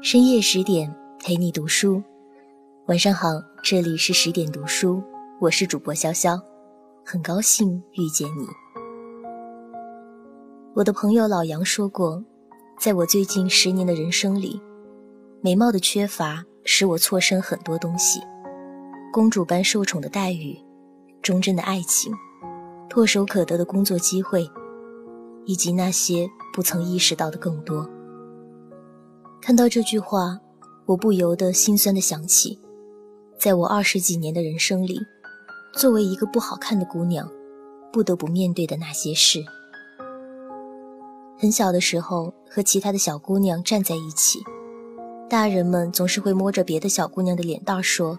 深夜十点陪你读书，晚上好，这里是十点读书，我是主播潇潇，很高兴遇见你。我的朋友老杨说过，在我最近十年的人生里，美貌的缺乏使我错失很多东西，公主般受宠的待遇，忠贞的爱情，唾手可得的工作机会，以及那些不曾意识到的更多。看到这句话，我不由得心酸地想起，在我二十几年的人生里，作为一个不好看的姑娘，不得不面对的那些事。很小的时候，和其他的小姑娘站在一起，大人们总是会摸着别的小姑娘的脸蛋说：“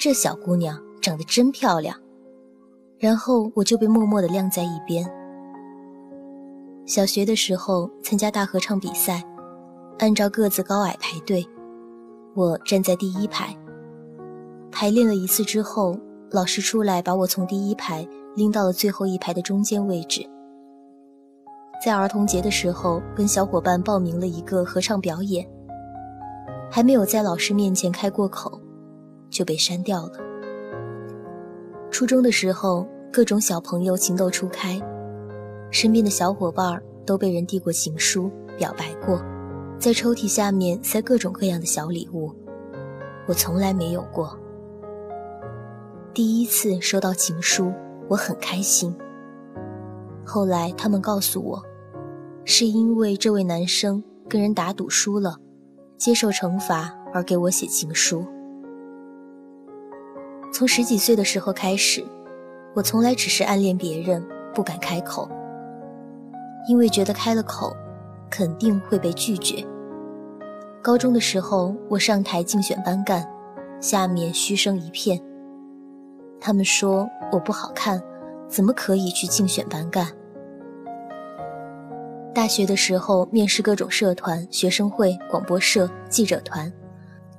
这小姑娘长得真漂亮。”然后我就被默默地晾在一边。小学的时候参加大合唱比赛。按照个子高矮排队，我站在第一排。排练了一次之后，老师出来把我从第一排拎到了最后一排的中间位置。在儿童节的时候，跟小伙伴报名了一个合唱表演，还没有在老师面前开过口，就被删掉了。初中的时候，各种小朋友情窦初开，身边的小伙伴都被人递过情书，表白过。在抽屉下面塞各种各样的小礼物，我从来没有过。第一次收到情书，我很开心。后来他们告诉我，是因为这位男生跟人打赌输了，接受惩罚而给我写情书。从十几岁的时候开始，我从来只是暗恋别人，不敢开口，因为觉得开了口，肯定会被拒绝。高中的时候，我上台竞选班干，下面嘘声一片。他们说我不好看，怎么可以去竞选班干？大学的时候，面试各种社团、学生会、广播社、记者团，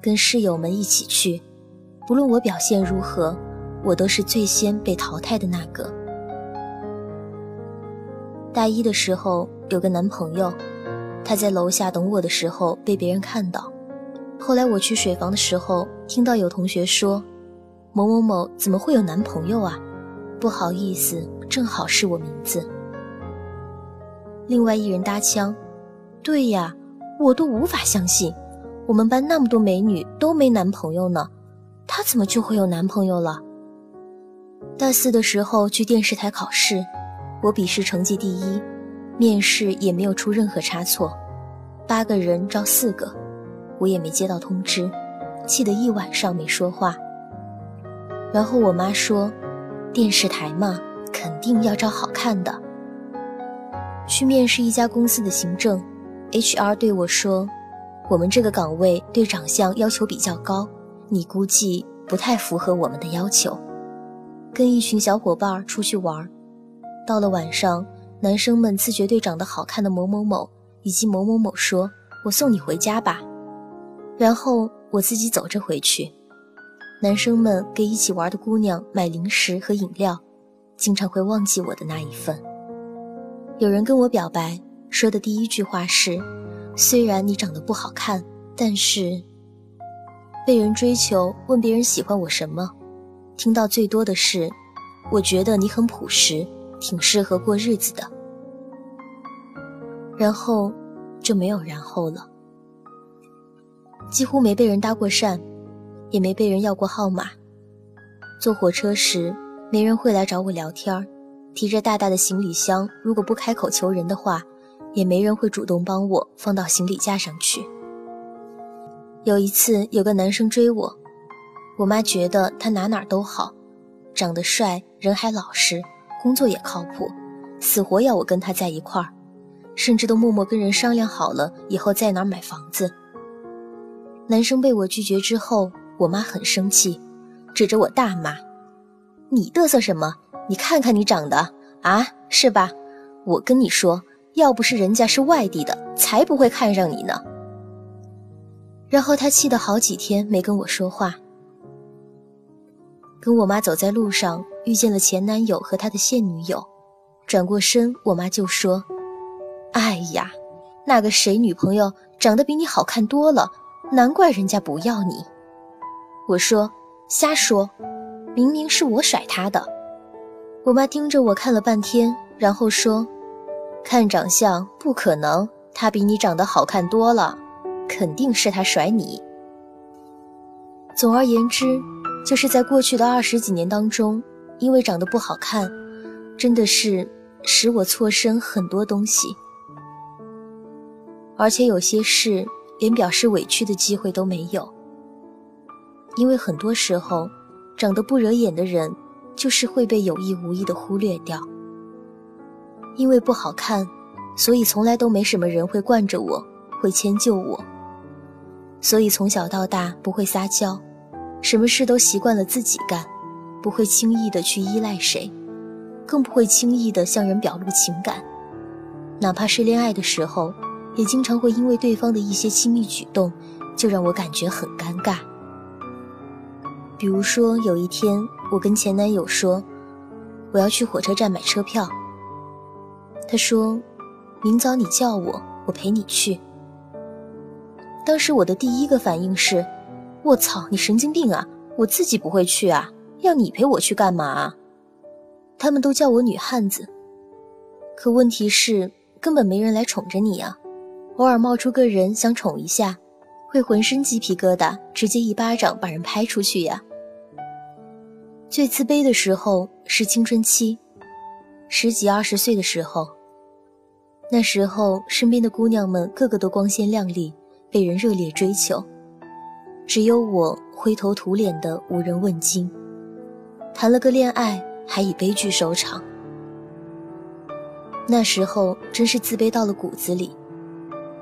跟室友们一起去。不论我表现如何，我都是最先被淘汰的那个。大一的时候，有个男朋友。他在楼下等我的时候被别人看到，后来我去水房的时候听到有同学说：“某某某怎么会有男朋友啊？”不好意思，正好是我名字。另外一人搭腔：“对呀，我都无法相信，我们班那么多美女都没男朋友呢，她怎么就会有男朋友了？”大四的时候去电视台考试，我笔试成绩第一。面试也没有出任何差错，八个人招四个，我也没接到通知，气得一晚上没说话。然后我妈说，电视台嘛，肯定要招好看的。去面试一家公司的行政，HR 对我说，我们这个岗位对长相要求比较高，你估计不太符合我们的要求。跟一群小伙伴出去玩，到了晚上。男生们自觉对长得好看的某某某以及某某某说：“我送你回家吧。”然后我自己走着回去。男生们给一起玩的姑娘买零食和饮料，经常会忘记我的那一份。有人跟我表白，说的第一句话是：“虽然你长得不好看，但是……”被人追求，问别人喜欢我什么，听到最多的是：“我觉得你很朴实。”挺适合过日子的，然后就没有然后了。几乎没被人搭过讪，也没被人要过号码。坐火车时，没人会来找我聊天提着大大的行李箱，如果不开口求人的话，也没人会主动帮我放到行李架上去。有一次，有个男生追我，我妈觉得他哪哪都好，长得帅，人还老实。工作也靠谱，死活要我跟他在一块儿，甚至都默默跟人商量好了以后在哪儿买房子。男生被我拒绝之后，我妈很生气，指着我大骂：“你嘚瑟什么？你看看你长得啊，是吧？我跟你说，要不是人家是外地的，才不会看上你呢。”然后他气得好几天没跟我说话。跟我妈走在路上。遇见了前男友和他的现女友，转过身，我妈就说：“哎呀，那个谁女朋友长得比你好看多了，难怪人家不要你。”我说：“瞎说，明明是我甩他的。”我妈盯着我看了半天，然后说：“看长相不可能，他比你长得好看多了，肯定是他甩你。”总而言之，就是在过去的二十几年当中，因为长得不好看，真的是使我错失很多东西，而且有些事连表示委屈的机会都没有。因为很多时候，长得不惹眼的人。就是会被有意无意的忽略掉。因为不好看，所以从来都没什么人会惯着我，会迁就我。所以从小到大不会撒娇，什么事都习惯了自己干，不会轻易的去依赖谁，更不会轻易的向人表露情感。哪怕是恋爱的时候，也经常会因为对方的一些亲密举动，就让我感觉很尴尬。比如说有一天。我跟前男友说，我要去火车站买车票。他说，明早你叫我，我陪你去。当时我的第一个反应是，我操，你神经病啊！我自己不会去啊，要你陪我去干嘛啊？他们都叫我女汉子，可问题是根本没人来宠着你啊。偶尔冒出个人想宠一下，会浑身鸡皮疙瘩，直接一巴掌把人拍出去呀。最自卑的时候是青春期，十几二十岁的时候。那时候身边的姑娘们个个都光鲜亮丽，被人热烈追求，只有我灰头土脸的无人问津。谈了个恋爱还以悲剧收场。那时候真是自卑到了骨子里，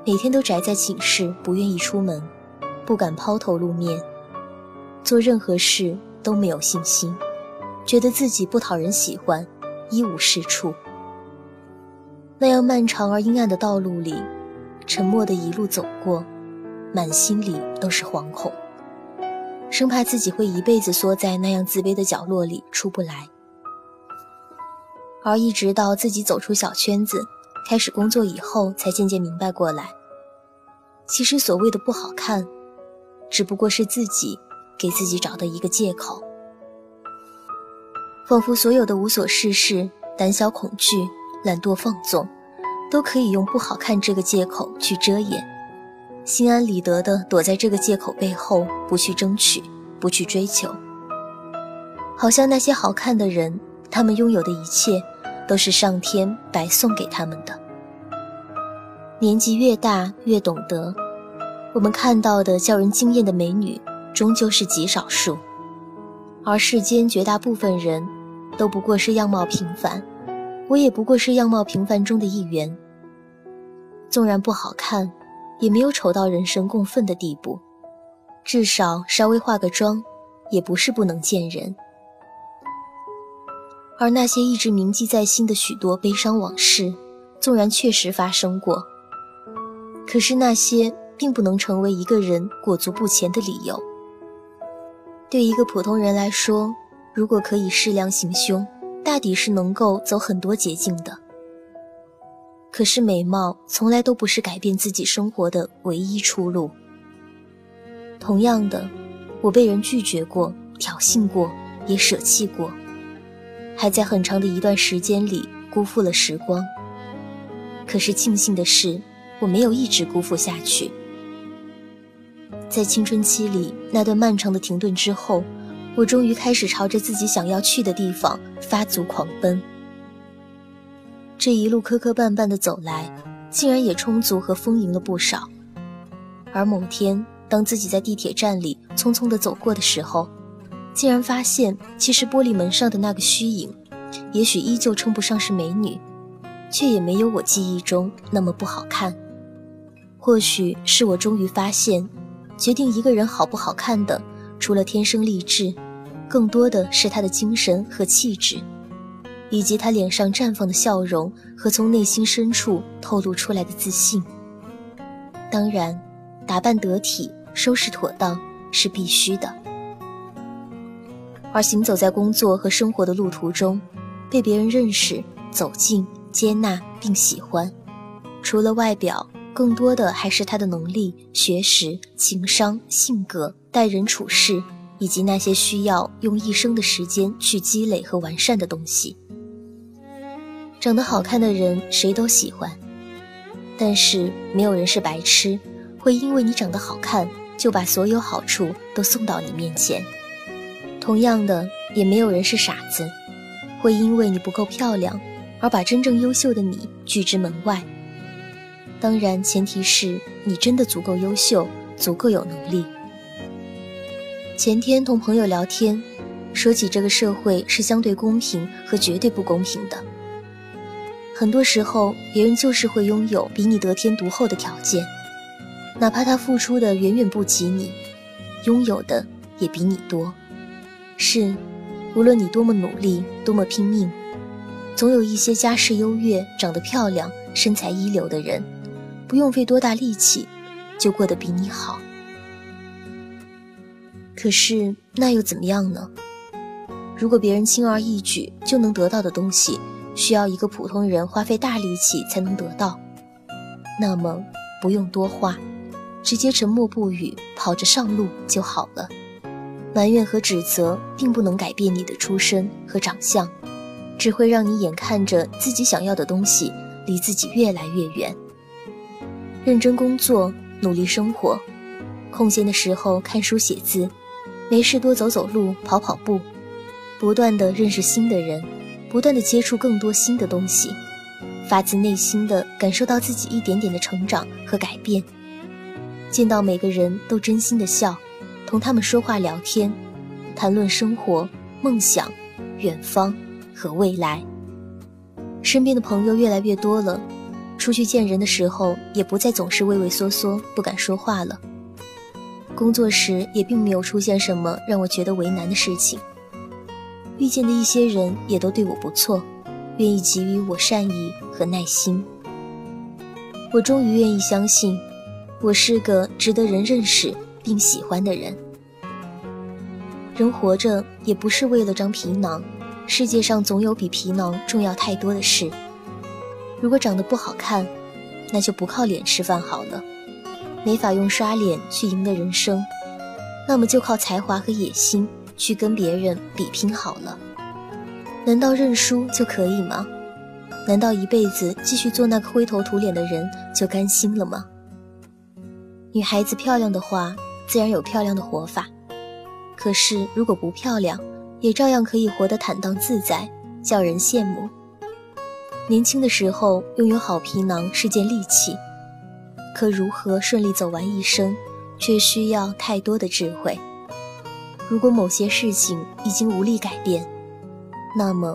每天都宅在寝室，不愿意出门，不敢抛头露面，做任何事。都没有信心，觉得自己不讨人喜欢，一无是处。那样漫长而阴暗的道路里，沉默的一路走过，满心里都是惶恐，生怕自己会一辈子缩在那样自卑的角落里出不来。而一直到自己走出小圈子，开始工作以后，才渐渐明白过来，其实所谓的不好看，只不过是自己。给自己找的一个借口，仿佛所有的无所事事、胆小恐惧、懒惰放纵，都可以用不好看这个借口去遮掩，心安理得的躲在这个借口背后，不去争取，不去追求。好像那些好看的人，他们拥有的一切，都是上天白送给他们的。年纪越大，越懂得，我们看到的叫人惊艳的美女。终究是极少数，而世间绝大部分人都不过是样貌平凡，我也不过是样貌平凡中的一员。纵然不好看，也没有丑到人神共愤的地步，至少稍微化个妆，也不是不能见人。而那些一直铭记在心的许多悲伤往事，纵然确实发生过，可是那些并不能成为一个人裹足不前的理由。对一个普通人来说，如果可以适量行凶，大抵是能够走很多捷径的。可是美貌从来都不是改变自己生活的唯一出路。同样的，我被人拒绝过、挑衅过，也舍弃过，还在很长的一段时间里辜负了时光。可是庆幸的是，我没有一直辜负下去。在青春期里那段漫长的停顿之后，我终于开始朝着自己想要去的地方发足狂奔。这一路磕磕绊绊的走来，竟然也充足和丰盈了不少。而某天，当自己在地铁站里匆匆地走过的时候，竟然发现，其实玻璃门上的那个虚影，也许依旧称不上是美女，却也没有我记忆中那么不好看。或许是我终于发现。决定一个人好不好看的，除了天生丽质，更多的是他的精神和气质，以及他脸上绽放的笑容和从内心深处透露出来的自信。当然，打扮得体、收拾妥当是必须的。而行走在工作和生活的路途中，被别人认识、走近、接纳并喜欢，除了外表，更多的还是他的能力、学识、情商、性格、待人处事，以及那些需要用一生的时间去积累和完善的东西。长得好看的人谁都喜欢，但是没有人是白痴，会因为你长得好看就把所有好处都送到你面前。同样的，也没有人是傻子，会因为你不够漂亮而把真正优秀的你拒之门外。当然，前提是你真的足够优秀，足够有能力。前天同朋友聊天，说起这个社会是相对公平和绝对不公平的。很多时候，别人就是会拥有比你得天独厚的条件，哪怕他付出的远远不及你，拥有的也比你多。是，无论你多么努力，多么拼命，总有一些家世优越、长得漂亮、身材一流的人。不用费多大力气，就过得比你好。可是那又怎么样呢？如果别人轻而易举就能得到的东西，需要一个普通人花费大力气才能得到，那么不用多话，直接沉默不语，跑着上路就好了。埋怨和指责并不能改变你的出身和长相，只会让你眼看着自己想要的东西离自己越来越远。认真工作，努力生活，空闲的时候看书写字，没事多走走路，跑跑步，不断的认识新的人，不断的接触更多新的东西，发自内心的感受到自己一点点的成长和改变，见到每个人都真心的笑，同他们说话聊天，谈论生活、梦想、远方和未来，身边的朋友越来越多了。出去见人的时候，也不再总是畏畏缩缩，不敢说话了。工作时也并没有出现什么让我觉得为难的事情。遇见的一些人也都对我不错，愿意给予我善意和耐心。我终于愿意相信，我是个值得人认识并喜欢的人。人活着也不是为了张皮囊，世界上总有比皮囊重要太多的事。如果长得不好看，那就不靠脸吃饭好了。没法用刷脸去赢得人生，那么就靠才华和野心去跟别人比拼好了。难道认输就可以吗？难道一辈子继续做那个灰头土脸的人就甘心了吗？女孩子漂亮的话，自然有漂亮的活法。可是如果不漂亮，也照样可以活得坦荡自在，叫人羡慕。年轻的时候拥有好皮囊是件利器，可如何顺利走完一生，却需要太多的智慧。如果某些事情已经无力改变，那么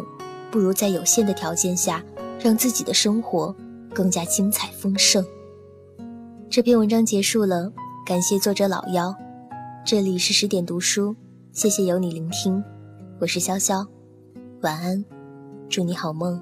不如在有限的条件下，让自己的生活更加精彩丰盛。这篇文章结束了，感谢作者老妖。这里是十点读书，谢谢有你聆听，我是潇潇，晚安，祝你好梦。